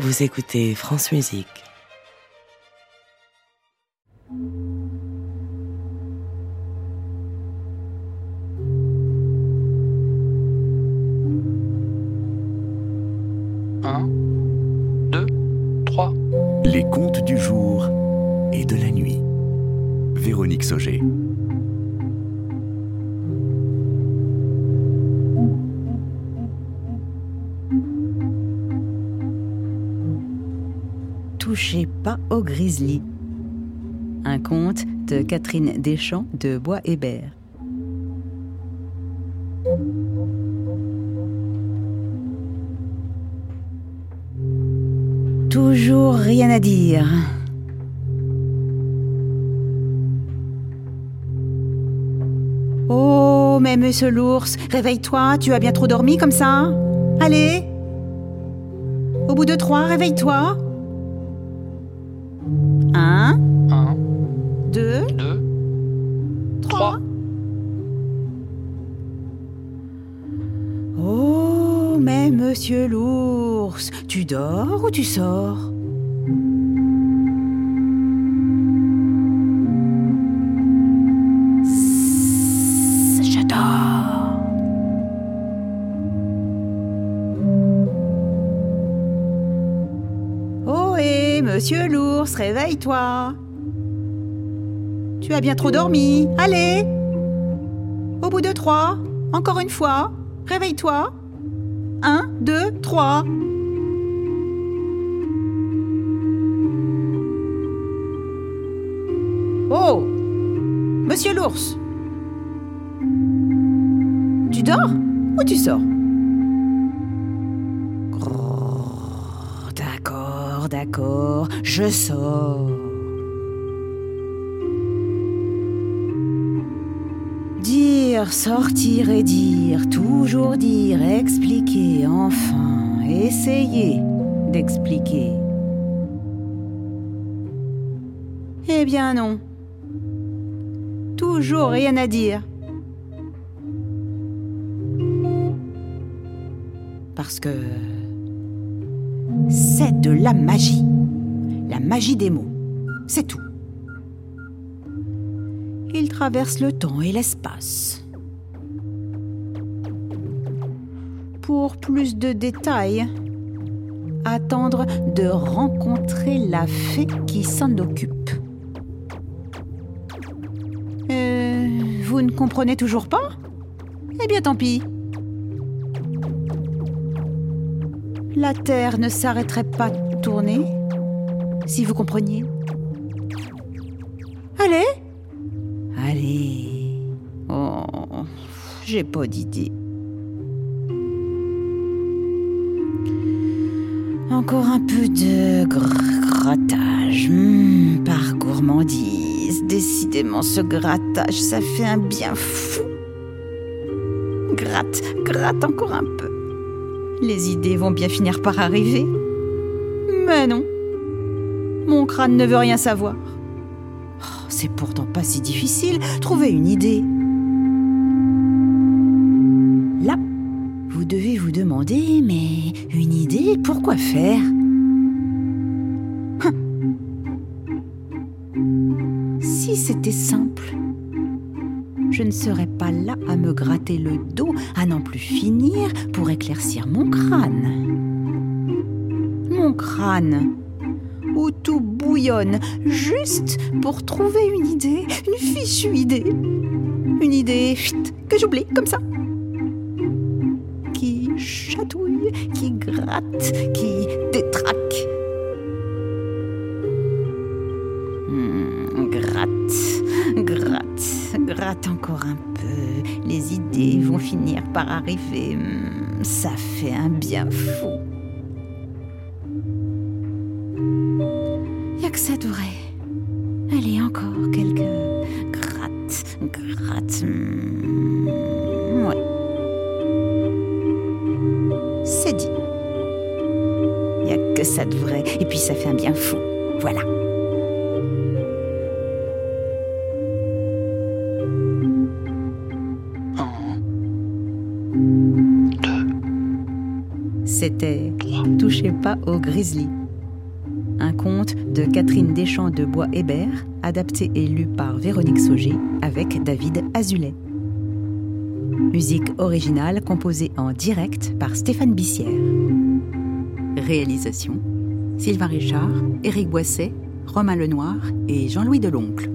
Vous écoutez France Musique. Un, deux, trois. Les contes du jour et de la nuit. Véronique Sauger. Touchez pas au grizzly. Un conte de Catherine Deschamps de Bois-Hébert. Toujours rien à dire. Oh, mais monsieur l'ours, réveille-toi, tu as bien trop dormi comme ça Allez Au bout de trois, réveille-toi. Un, Un, deux, deux, trois. Oh, mais monsieur l'ours, tu dors ou tu sors? Monsieur l'ours, réveille-toi. Tu as bien trop dormi. Allez Au bout de trois, encore une fois, réveille-toi. Un, deux, trois. Oh Monsieur l'ours Tu dors ou tu sors? D'accord, je sors. Dire, sortir et dire, toujours dire, expliquer, enfin, essayer d'expliquer. Eh bien non. Toujours rien à dire. Parce que c'est de la magie. La magie des mots. C'est tout. Il traverse le temps et l'espace. Pour plus de détails, attendre de rencontrer la fée qui s'en occupe. Euh, vous ne comprenez toujours pas? Eh bien tant pis. La Terre ne s'arrêterait pas de tourner si vous compreniez. Allez Allez. Oh, j'ai pas d'idée. Encore un peu de gr- grattage. Hmm, par gourmandise. Décidément, ce grattage, ça fait un bien fou. Gratte, gratte encore un peu. Les idées vont bien finir par arriver. Mais non. Mon crâne ne veut rien savoir. Oh, C'est pourtant pas si difficile. Trouver une idée. Là, vous devez vous demander, mais une idée, pourquoi faire? Hum. Si c'était simple, je ne serais pas là à me gratter le dos, à n'en plus finir pour éclaircir mon crâne. Mon crâne, où tout bouillonne, juste pour trouver une idée, une fichue idée. Une idée que j'oublie comme ça. Qui chatouille, qui gratte, qui gratte, encore un peu. Les idées vont finir par arriver. Ça fait un bien fou. Y a que ça vrai. Allez, encore quelques grattes, grattes. hmm, ouais. C'est dit. Y a que ça de vrai. Et puis ça fait un bien fou. Voilà. C'était Touchez pas au grizzly. Un conte de Catherine Deschamps de Bois-Hébert, adapté et lu par Véronique Sauger avec David Azulet. Musique originale composée en direct par Stéphane Bissière. Réalisation Sylvain Richard, Éric Boisset, Romain Lenoir et Jean-Louis Deloncle.